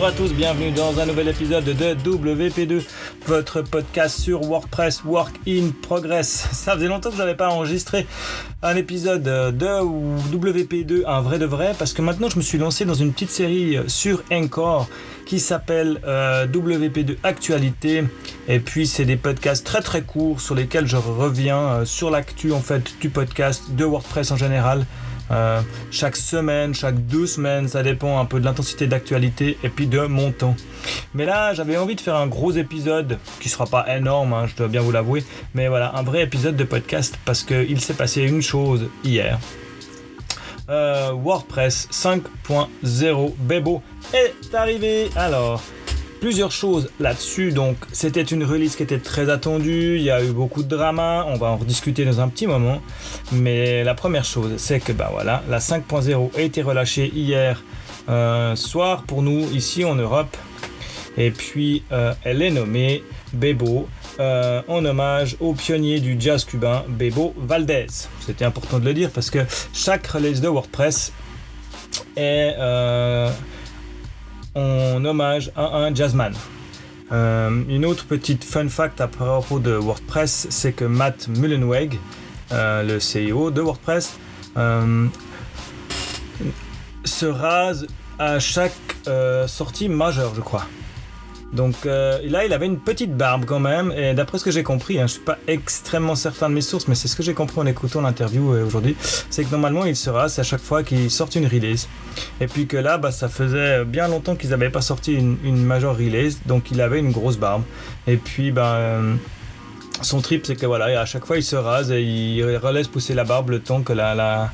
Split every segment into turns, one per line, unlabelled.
Bonjour à tous, bienvenue dans un nouvel épisode de WP2, votre podcast sur WordPress Work in Progress. Ça faisait longtemps que je n'avais pas enregistré un épisode de WP2, un vrai de vrai, parce que maintenant je me suis lancé dans une petite série sur Encore qui s'appelle euh, WP2 Actualité. Et puis c'est des podcasts très très courts sur lesquels je reviens euh, sur l'actu en fait du podcast, de WordPress en général. Euh, chaque semaine, chaque deux semaines, ça dépend un peu de l'intensité d'actualité et puis de mon temps. Mais là, j'avais envie de faire un gros épisode qui sera pas énorme, hein, je dois bien vous l'avouer, mais voilà, un vrai épisode de podcast parce qu'il s'est passé une chose hier. Euh, WordPress 5.0 Bebo est arrivé. Alors, plusieurs choses là-dessus. Donc, c'était une release qui était très attendue. Il y a eu beaucoup de drama. On va en rediscuter dans un petit moment. Mais la première chose, c'est que bah voilà, la 5.0 a été relâchée hier euh, soir pour nous ici en Europe. Et puis, euh, elle est nommée Bebo. Euh, en hommage au pionnier du jazz cubain Bebo Valdez. C'était important de le dire parce que chaque release de WordPress est en hommage à un jazzman. Euh, une autre petite fun fact à propos de WordPress, c'est que Matt Mullenweg, euh, le CEO de WordPress, euh, se rase à chaque sortie majeure, je crois. Donc euh, là, il avait une petite barbe quand même, et d'après ce que j'ai compris, hein, je suis pas extrêmement certain de mes sources, mais c'est ce que j'ai compris en écoutant l'interview euh, aujourd'hui, c'est que normalement il se rase à chaque fois qu'il sort une release. Et puis que là, bah, ça faisait bien longtemps qu'ils n'avaient pas sorti une, une major release, donc il avait une grosse barbe. Et puis, bah, euh, son trip, c'est que voilà, à chaque fois il se rase et il relaisse pousser la barbe le temps que la, la,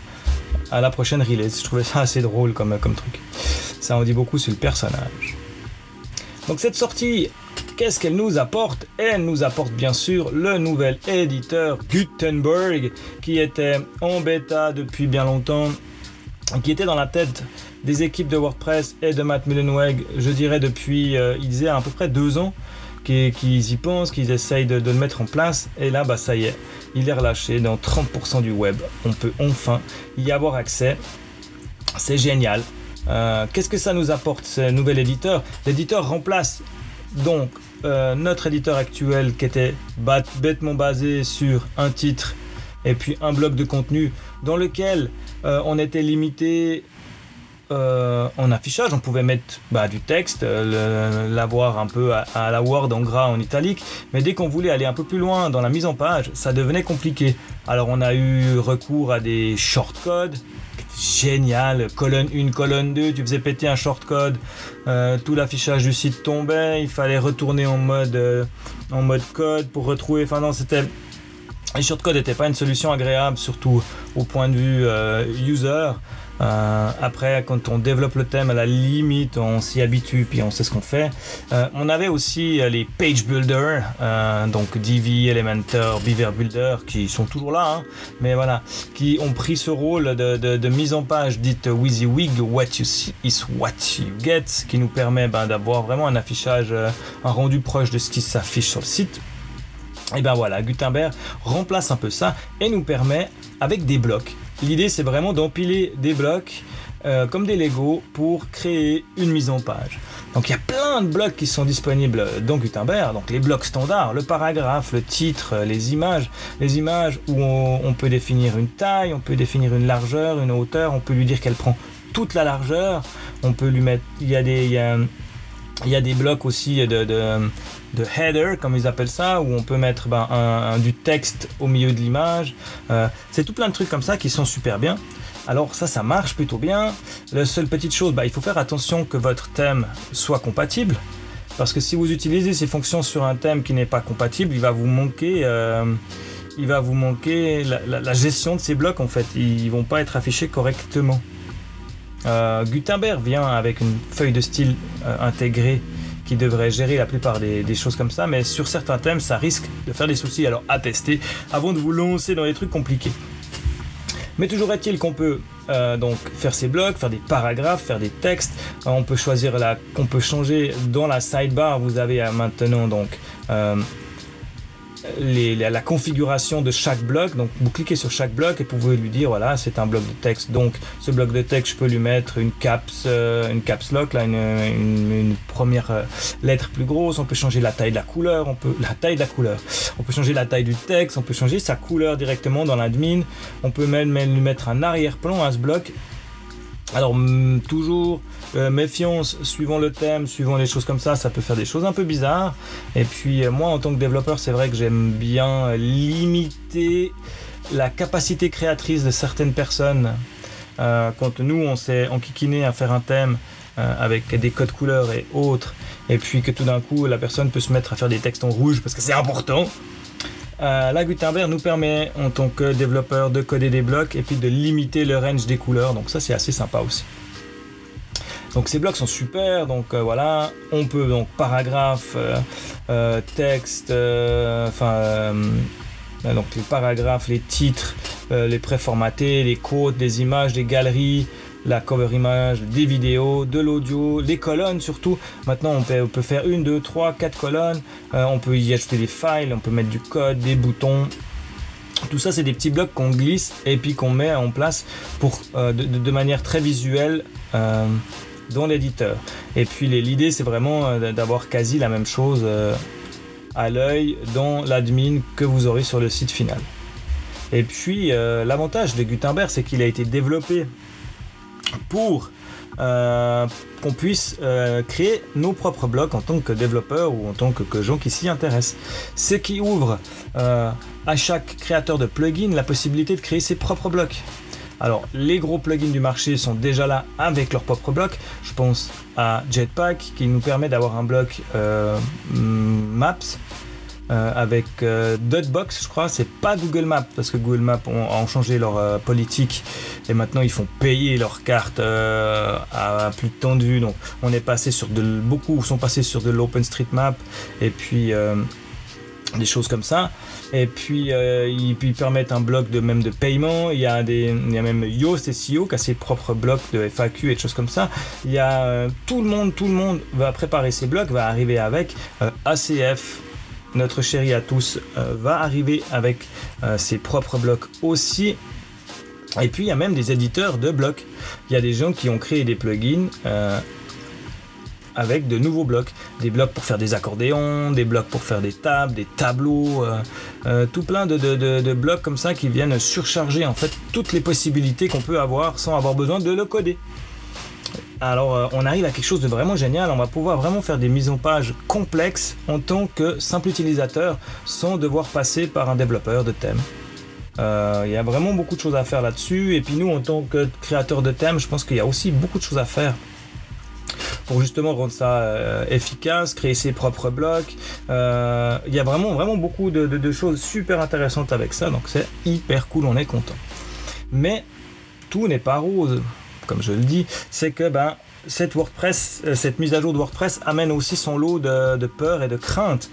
à la prochaine release. Je trouvais ça assez drôle comme, comme truc. Ça en dit beaucoup sur le personnage. Donc cette sortie, qu'est-ce qu'elle nous apporte? Elle nous apporte bien sûr le nouvel éditeur Gutenberg qui était en bêta depuis bien longtemps, qui était dans la tête des équipes de WordPress et de Matt Mullenweg, je dirais depuis, euh, il disait à peu près deux ans qu'ils y pensent, qu'ils essayent de, le mettre en place. Et là, bah, ça y est, il est relâché dans 30% du web. On peut enfin y avoir accès. C'est génial. Euh, qu'est-ce que ça nous apporte, ce nouvel éditeur? L'éditeur remplace donc euh, notre éditeur actuel qui était bêtement basé sur un titre et puis un bloc de contenu dans lequel euh, on était limité en affichage, on pouvait mettre bah, du texte, l'avoir un peu à, la Word en gras, en italique, mais dès qu'on voulait aller un peu plus loin dans la mise en page, ça devenait compliqué. Alors on a eu recours à des shortcodes, génial. Colonne 1, colonne 2, tu faisais péter un shortcode, euh, tout l'affichage du site tombait, il fallait retourner en mode, euh, en mode code pour retrouver. Enfin, non, c'était. Les shortcodes n'étaient pas une solution agréable, surtout au point de vue euh, user. Euh, après, quand on développe le thème, à la limite, on s'y habitue, puis on sait ce qu'on fait. Euh, on avait aussi euh, les page builders, donc Divi, Elementor, Beaver Builder, qui sont toujours là, hein, mais voilà, qui ont pris ce rôle de, mise en page dite WYSIWYG, What you see is what you get, qui nous permet ben, d'avoir vraiment un affichage, un rendu proche de ce qui s'affiche sur le site. Et ben voilà, Gutenberg remplace un peu ça et nous permet, avec des blocs, L'idée, c'est vraiment d'empiler des blocs euh, comme des Lego pour créer une mise en page. Donc il y a plein de blocs qui sont disponibles dans Gutenberg, donc les blocs standards, le paragraphe, le titre, les images, les images où on, peut définir une taille, on peut définir une largeur, une hauteur, on peut lui dire qu'elle prend toute la largeur, on peut lui mettre, il y a des, blocs aussi de, header, comme ils appellent ça, où on peut mettre ben, du texte au milieu de l'image. Euh, c'est tout plein de trucs comme ça qui sont super bien. Alors ça, ça marche plutôt bien. La seule petite chose, bah, il faut faire attention que votre thème soit compatible. Parce que si vous utilisez ces fonctions sur un thème qui n'est pas compatible, il va vous manquer, euh, il va vous manquer la, gestion de ces blocs en fait. Ils vont pas être affichés correctement. Euh, Gutenberg vient avec une feuille de style intégrée qui devrait gérer la plupart des, choses comme ça, mais sur certains thèmes, ça risque de faire des soucis. Alors à tester avant de vous lancer dans les trucs compliqués. Mais toujours est-il qu'on peut euh, donc faire ces blocs, faire des paragraphes, faire des textes. on peut choisir la, qu'on peut changer dans la sidebar. Vous avez maintenant donc la configuration de chaque bloc. Donc vous cliquez sur chaque bloc et vous pouvez lui dire voilà c'est un bloc de texte. Donc ce bloc de texte je peux lui mettre une caps, euh, une caps lock, là, une, première euh, lettre plus grosse. On peut changer la taille de la couleur, on peut la taille de la couleur. On peut changer la taille du texte, on peut changer sa couleur directement dans l'admin. On peut même, même lui mettre un arrière-plan à ce bloc alors toujours euh, méfiance, suivant le thème, suivant les choses comme ça, ça peut faire des choses un peu bizarres. Et puis euh, moi en tant que développeur, c'est vrai que j'aime bien limiter la capacité créatrice de certaines personnes. Euh, quand nous on s'est enquiquiné à faire un thème avec des codes couleurs et autres, et puis que tout d'un coup la personne peut se mettre à faire des textes en rouge parce que c'est important. Euh, la Gutenberg nous permet en tant que développeur de coder des blocs et puis de limiter le range des couleurs. Donc ça c'est assez sympa aussi. Donc ces blocs sont super. Donc euh, voilà, on peut donc paragraphe, euh, texte, enfin donc les paragraphes, les titres, les préformatés, les codes, des images, des galeries, la cover image, des vidéos, de l'audio, des colonnes surtout. Maintenant, on peut, faire une, deux, trois, quatre colonnes. Euh, on peut y ajouter des files, on peut mettre du code, des boutons. Tout ça, c'est des petits blocs qu'on glisse et puis qu'on met en place pour, euh, de, manière très visuelle euh, dans l'éditeur. Et puis l'idée, c'est vraiment d'avoir quasi la même chose à l'œil dans l'admin que vous aurez sur le site final. Et puis l'avantage de Gutenberg, c'est qu'il a été développé pour euh, qu'on puisse euh, créer nos propres blocs en tant que développeur ou en tant que, gens qui s'y intéressent. Ce qui ouvre euh, à chaque créateur de plugins la possibilité de créer ses propres blocs. Alors, les gros plugins du marché sont déjà là avec leurs propres blocs. Je pense à Jetpack qui nous permet d'avoir un bloc Maps euh, avec euh, Dotbox, je crois. C'est pas Google Maps parce que Google Maps ont, changé leur euh, politique et maintenant ils font payer leurs cartes à, plus tendu. Donc on est passé sur de beaucoup sont passés sur de l'OpenStreetMap et puis des choses comme ça. Et puis ils, permettent un bloc de même de paiement. Il y a des, il y a même Yoast SEO qui a ses propres blocs de FAQ et des choses comme ça. Il y a tout le monde, tout le monde va préparer ses blocs, va arriver avec ACF, notre chéri à tous euh, va arriver avec euh, ses propres blocs aussi. Et puis il y a même des éditeurs de blocs. Il y a des gens qui ont créé des plugins euh, avec de nouveaux blocs. Des blocs pour faire des accordéons, des blocs pour faire des tables, des tableaux, tout plein de, blocs comme ça qui viennent surcharger en fait toutes les possibilités qu'on peut avoir sans avoir besoin de le coder. Alors euh, on arrive à quelque chose de vraiment génial, on va pouvoir vraiment faire des mises en page complexes en tant que simple utilisateur sans devoir passer par un développeur de thème. Euh, il y a vraiment beaucoup de choses à faire là-dessus et puis nous en tant que créateur de thème, je pense qu'il y a aussi beaucoup de choses à faire pour justement rendre ça euh, efficace, créer ses propres blocs. Il y a vraiment, vraiment beaucoup de, choses super intéressantes avec ça, donc c'est hyper cool, on est content. Mais tout n'est pas rose comme je le dis, c'est que ben, cette WordPress, euh, cette mise à jour de WordPress amène aussi son lot de, peur et de crainte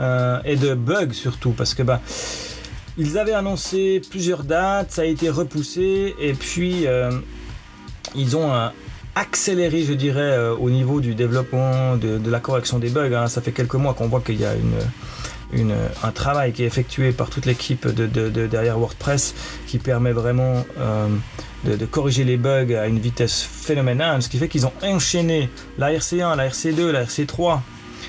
euh, et de bugs surtout parce que ben, ils avaient annoncé plusieurs dates, ça a été repoussé et puis euh, ils ont accéléré, je dirais, au niveau du développement, de, la correction des bugs. Hein. Ça fait quelques mois qu'on voit qu'il y a une, un travail qui est effectué par toute l'équipe de, derrière WordPress qui permet vraiment de, corriger les bugs à une vitesse phénoménale, ce qui fait qu'ils ont enchaîné la RC1, la RC2, la RC3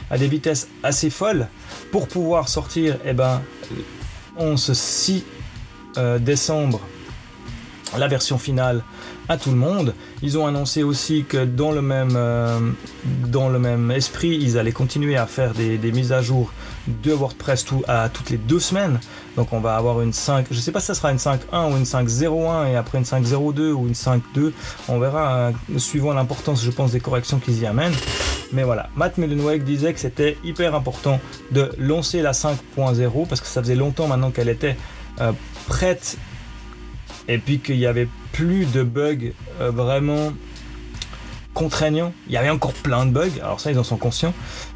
à des vitesses assez folles. Pour pouvoir sortir eh ben, on ce 6 euh, décembre la version finale à tout le monde. Ils ont annoncé aussi que dans le même, euh, dans le même esprit, ils allaient continuer à faire des, mises à jour de WordPress tout, à toutes les deux semaines. Donc on va avoir une 5, je sais pas si ça sera une 5.1 ou une 5.01 et après une 5.02 ou une 5.2. On verra euh, suivant l'importance, je pense, des corrections qu'ils y amènent. Mais voilà, Matt Mullenweg disait que c'était hyper important de lancer la 5.0 parce que ça faisait longtemps maintenant qu'elle était euh, prête et puis qu'il y avait plus de bugs euh, vraiment contraignants. Il y avait encore plein de bugs, alors ça ils en sont conscients,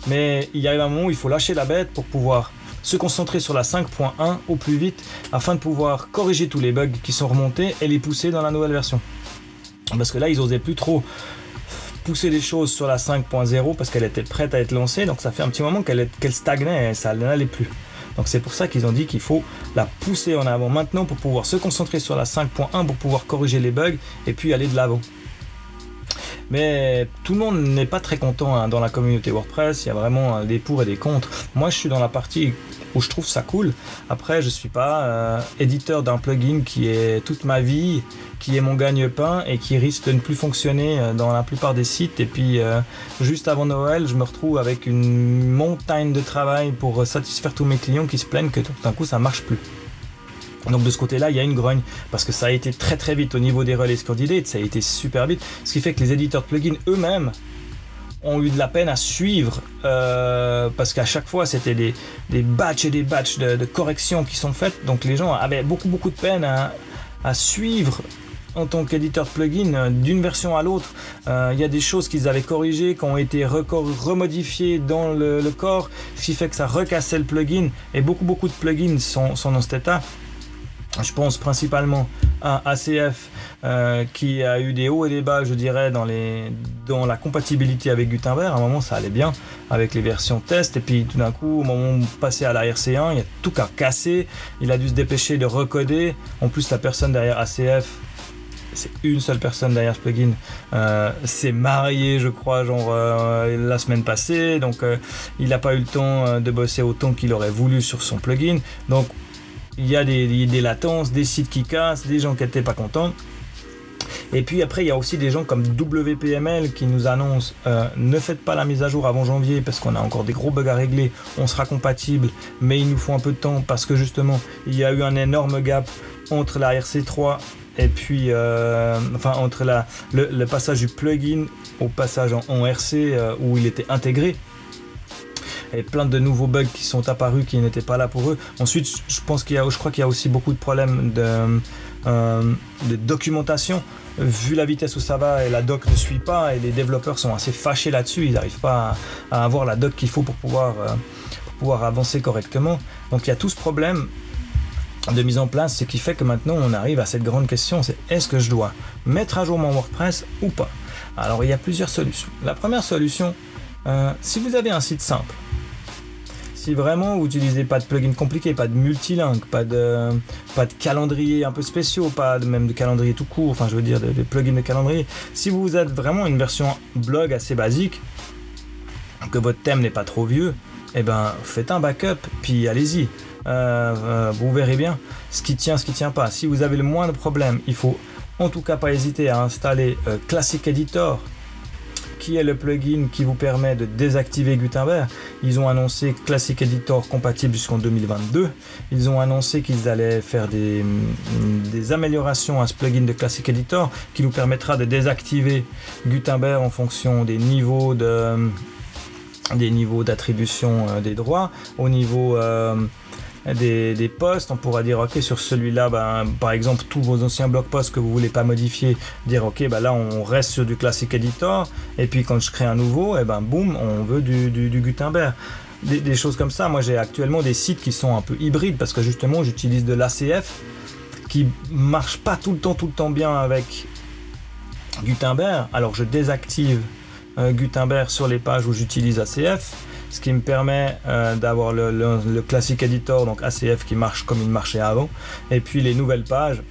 mais il y arrive un moment où il faut lâcher la bête pour pouvoir se concentrer sur la 5.1 au plus vite afin de pouvoir corriger tous les bugs qui sont remontés et les pousser dans la nouvelle version. Parce que là ils osaient plus trop pousser les choses sur la 5.0 parce qu'elle était prête à être lancée, donc ça fait un petit moment qu'elle stagnait et ça n'allait plus. Donc c'est pour ça qu'ils ont dit qu'il faut la pousser en avant maintenant pour pouvoir se concentrer sur la 5.1 pour pouvoir corriger les bugs et puis aller de l'avant. Mais tout le monde n'est pas très content hein, dans la communauté WordPress. Il y a vraiment des pour et des contre. Moi, je suis dans la partie où je trouve ça cool. Après, je suis pas euh, éditeur d'un plugin qui est toute ma vie, qui est mon gagne-pain et qui risque de ne plus fonctionner euh, dans la plupart des sites. Et puis, juste avant Noël, je me retrouve avec une montagne de travail pour satisfaire tous mes clients qui se plaignent que tout d'un coup, ça marche plus. Donc de ce côté-là, il y a une grogne parce que ça a été très très vite au niveau des relais candidates, ça a été super vite, ce qui fait que les éditeurs de plugins eux-mêmes ont eu de la peine à suivre euh, parce qu'à chaque fois c'était des, des batchs et des batchs de, corrections qui sont faites, donc les gens avaient beaucoup beaucoup de peine à, suivre en tant qu'éditeur de plugin euh, d'une version à l'autre. Euh, il y a des choses qu'ils avaient corrigées, qui ont été remodifiées dans le, corps, ce qui fait que ça recassait le plugin et beaucoup beaucoup de plugins sont, sont dans cet état. Je pense principalement à ACF euh, qui a eu des hauts et des bas, je dirais, dans, les, dans la compatibilité avec Gutenberg. À un moment, ça allait bien avec les versions test. Et puis tout d'un coup, au moment où on passait à la RC1, il y a tout qu'à casser. Il a dû se dépêcher de recoder. En plus, la personne derrière ACF, c'est une seule personne derrière ce plugin, euh, s'est mariée, je crois, genre euh, la semaine passée. Donc, il n'a pas eu le temps de bosser autant qu'il aurait voulu sur son plugin. Donc, il y a des, latences, des sites qui cassent, des gens qui n'étaient pas contents. Et puis après, il y a aussi des gens comme WPML qui nous annoncent euh, ne faites pas la mise à jour avant janvier parce qu'on a encore des gros bugs à régler. On sera compatible, mais il nous faut un peu de temps parce que justement, il y a eu un énorme gap entre la RC3 et puis, euh, enfin, entre le, passage du plugin au passage en, RC euh, où il était intégré et plein de nouveaux bugs qui sont apparus qui n'étaient pas là pour eux. Ensuite, je pense qu'il y a, je crois qu'il y a aussi beaucoup de problèmes de, euh, documentation. Vu la vitesse où ça va et la doc ne suit pas et les développeurs sont assez fâchés là-dessus, ils n'arrivent pas à, avoir la doc qu'il faut pour pouvoir, euh, pour pouvoir avancer correctement. Donc il y a tout ce problème de mise en place, ce qui fait que maintenant on arrive à cette grande question, c'est est-ce que je dois mettre à jour mon WordPress ou pas? Alors il y a plusieurs solutions. La première solution, euh, si vous avez un site simple, si vraiment vous n'utilisez pas de plugin compliqué, pas de multilingue, pas de, pas de calendrier un peu spéciaux, pas de, même de calendrier tout court, enfin je veux dire des plugins de calendrier, si vous êtes vraiment une version blog assez basique, que votre thème n'est pas trop vieux, eh ben faites un backup, puis allez-y. Euh, euh, vous verrez bien ce qui tient, ce qui tient pas. Si vous avez le moindre problème, il faut en tout cas pas hésiter à installer euh, Classic Editor qui est le plugin qui vous permet de désactiver Gutenberg. Ils ont annoncé Classic Editor compatible jusqu'en 2022. Ils ont annoncé qu'ils allaient faire des, des, améliorations à ce plugin de Classic Editor qui nous permettra de désactiver Gutenberg en fonction des niveaux de des niveaux d'attribution euh, des droits, au niveau euh, des, posts, on pourra dire ok sur celui-là, ben, par exemple tous vos anciens blog posts que vous voulez pas modifier, dire ok ben là on reste sur du classic editor, et puis quand je crée un nouveau, et eh ben boum, on veut du, Gutenberg. Des, choses comme ça. Moi j'ai actuellement des sites qui sont un peu hybrides parce que justement j'utilise de l'ACF qui marche pas tout le temps tout le temps bien avec Gutenberg. Alors je désactive Gutenberg sur les pages où j'utilise ACF ce qui me permet euh, d'avoir le, classique editor, donc ACF qui marche comme il marchait avant, et puis les nouvelles pages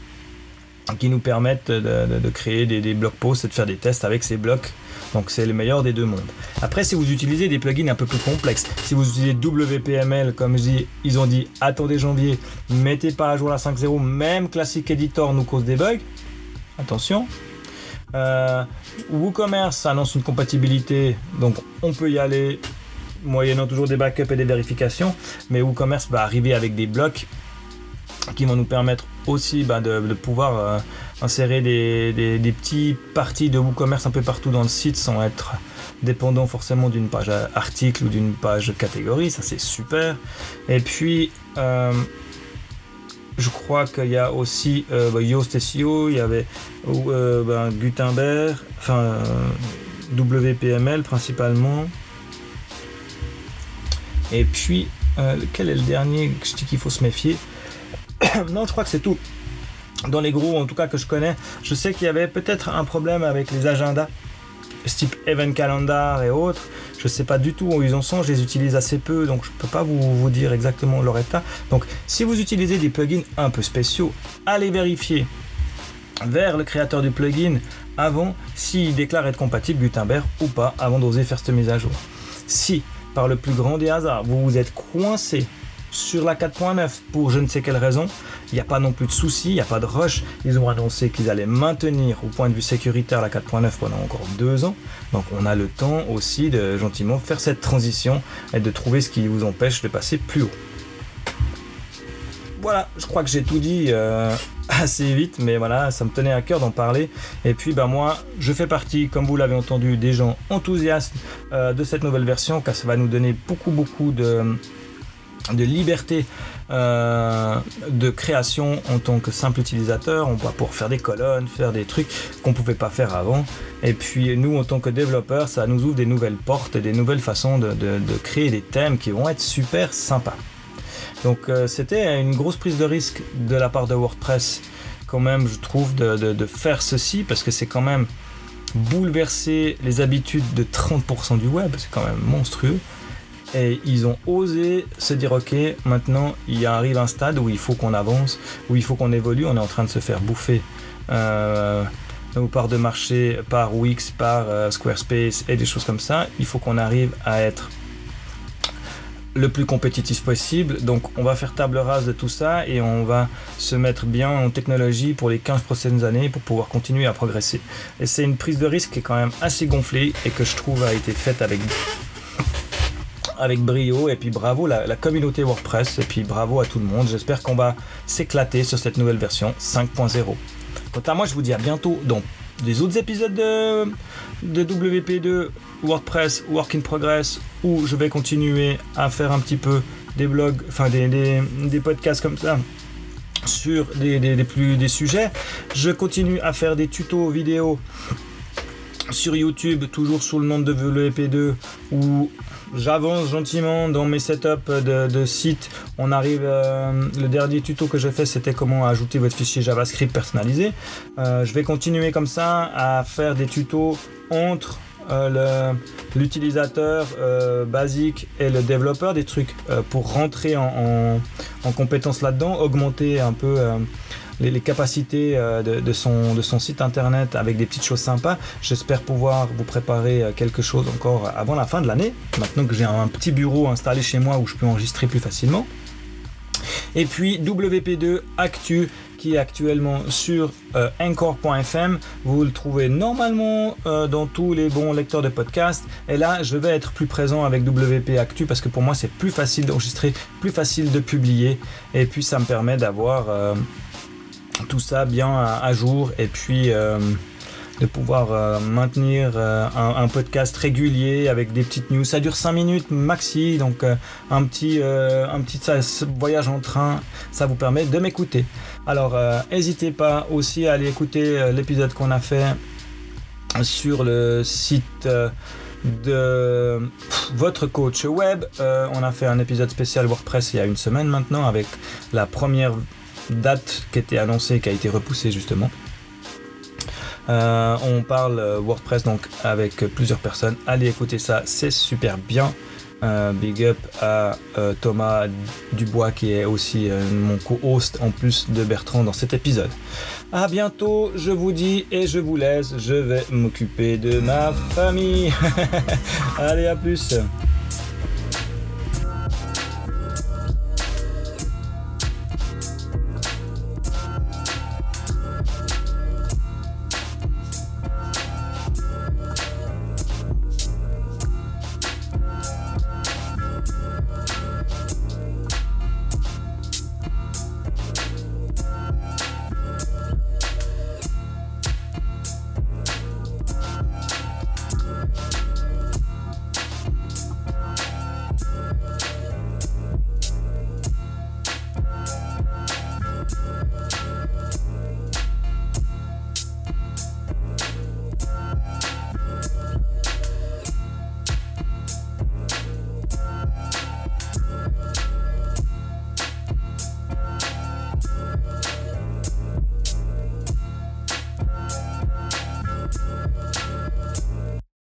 qui nous permettent de, créer des, des blog posts et de faire des tests avec ces blocs. Donc c'est le meilleur des deux mondes. Après, si vous utilisez des plugins un peu plus complexes, si vous utilisez WPML, comme ils ont dit attendez janvier, mettez pas à jour la 5.0, même Classic Editor nous cause des bugs. Attention. Euh, WooCommerce annonce une compatibilité, donc on peut y aller moyennant toujours des backups et des vérifications, mais WooCommerce va arriver avec des blocs qui vont nous permettre aussi bah, de, pouvoir euh, insérer des, petits parties de WooCommerce un peu partout dans le site sans être dépendant forcément d'une page article ou d'une page catégorie, ça c'est super. Et puis, euh, je crois qu'il y a aussi euh, bah, SEO, il y avait bah, Gutenberg, enfin WPML principalement. Et puis, euh, quel est le dernier je dis qu'il faut se méfier? Non, je crois que c'est tout. Dans les gros, en tout cas, que je connais, je sais qu'il y avait peut-être un problème avec les agendas, type Event Calendar et autres. Je ne sais pas du tout où ils en sont, je les utilise assez peu, donc je ne peux pas vous, vous dire exactement leur état. Donc si vous utilisez des plugins un peu spéciaux, allez vérifier vers le créateur du plugin avant s'il déclare être compatible Gutenberg ou pas avant d'oser faire cette mise à jour. Si par le plus grand des hasards vous vous êtes coincé sur la 4.9 pour je ne sais quelle raison, il n'y a pas non plus de souci, il n'y a pas de rush. Ils ont annoncé qu'ils allaient maintenir au point de vue sécuritaire la 4.9 pendant encore deux ans. Donc on a le temps aussi de gentiment faire cette transition et de trouver ce qui vous empêche de passer plus haut. Voilà, je crois que j'ai tout dit euh, assez vite, mais voilà, ça me tenait à cœur d'en parler. Et puis, bah, moi, je fais partie, comme vous l'avez entendu, des gens enthousiastes euh, de cette nouvelle version, car ça va nous donner beaucoup, beaucoup de, de liberté euh, de création en tant que simple utilisateur. On va pouvoir faire des colonnes, faire des trucs qu'on pouvait pas faire avant. Et puis nous, en tant que développeurs, ça nous ouvre des nouvelles portes et des nouvelles façons de, créer des thèmes qui vont être super sympas. Donc euh, c'était une grosse prise de risque de la part de WordPress quand même, je trouve, de, de faire ceci parce que c'est quand même bouleverser les habitudes de 30% du web, c'est quand même monstrueux. Et ils ont osé se dire ok, maintenant il arrive un stade où il faut qu'on avance, où il faut qu'on évolue. On est en train de se faire bouffer euh, par de marché, par Wix, par euh, Squarespace et des choses comme ça. Il faut qu'on arrive à être le plus compétitif possible. Donc on va faire table rase de tout ça et on va se mettre bien en technologie pour les 15 prochaines années pour pouvoir continuer à progresser. Et c'est une prise de risque qui est quand même assez gonflée et que je trouve a été faite avec avec brio. Et puis bravo la, communauté WordPress. Et puis bravo à tout le monde. J'espère qu'on va s'éclater sur cette nouvelle version 5.0. Quant à moi, je vous dis à bientôt dans des autres épisodes de, de WP2 WordPress Work in Progress où je vais continuer à faire un petit peu des blogs, enfin des, des, des podcasts comme ça sur des, des, plus des sujets. Je continue à faire des tutos vidéo sur YouTube, toujours sous le nom de WP2, où j'avance gentiment dans mes setups de, de site. On arrive, euh, le dernier tuto que j'ai fait, c'était comment ajouter votre fichier JavaScript personnalisé. Euh, je vais continuer comme ça à faire des tutos entre euh, l'utilisateur basique et le développeur, des trucs pour rentrer en, en compétence là-dedans, augmenter un peu les, capacités euh, de, son, site internet avec des petites choses sympas. J'espère pouvoir vous préparer euh, quelque chose encore avant la fin de l'année, maintenant que j'ai un petit bureau installé chez moi où je peux enregistrer plus facilement. Et puis WP2 Actu qui est actuellement sur euh, encore.fm. Vous le trouvez normalement dans tous les bons lecteurs de podcasts. Et là, je vais être plus présent avec WP Actu parce que pour moi, c'est plus facile d'enregistrer, plus facile de publier. Et puis, ça me permet d'avoir tout ça bien à, jour et puis euh, de pouvoir euh, maintenir euh, un, podcast régulier avec des petites news. Ça dure 5 minutes maxi, donc un petit, un petit voyage en train, ça vous permet de m'écouter. Alors n'hésitez pas aussi à aller écouter l'épisode qu'on a fait sur le site de votre coach web. on a fait un épisode spécial WordPress il y a une semaine maintenant avec la première date qui était annoncée, qui a été repoussée justement. Euh, on parle euh, WordPress donc avec plusieurs personnes. Allez écouter ça, c'est super bien. Euh, big up à Thomas Dubois qui est aussi mon co-host en plus de Bertrand dans cet épisode. À bientôt, je vous dis et je vous laisse. Je vais m'occuper de ma famille. Allez, à plus.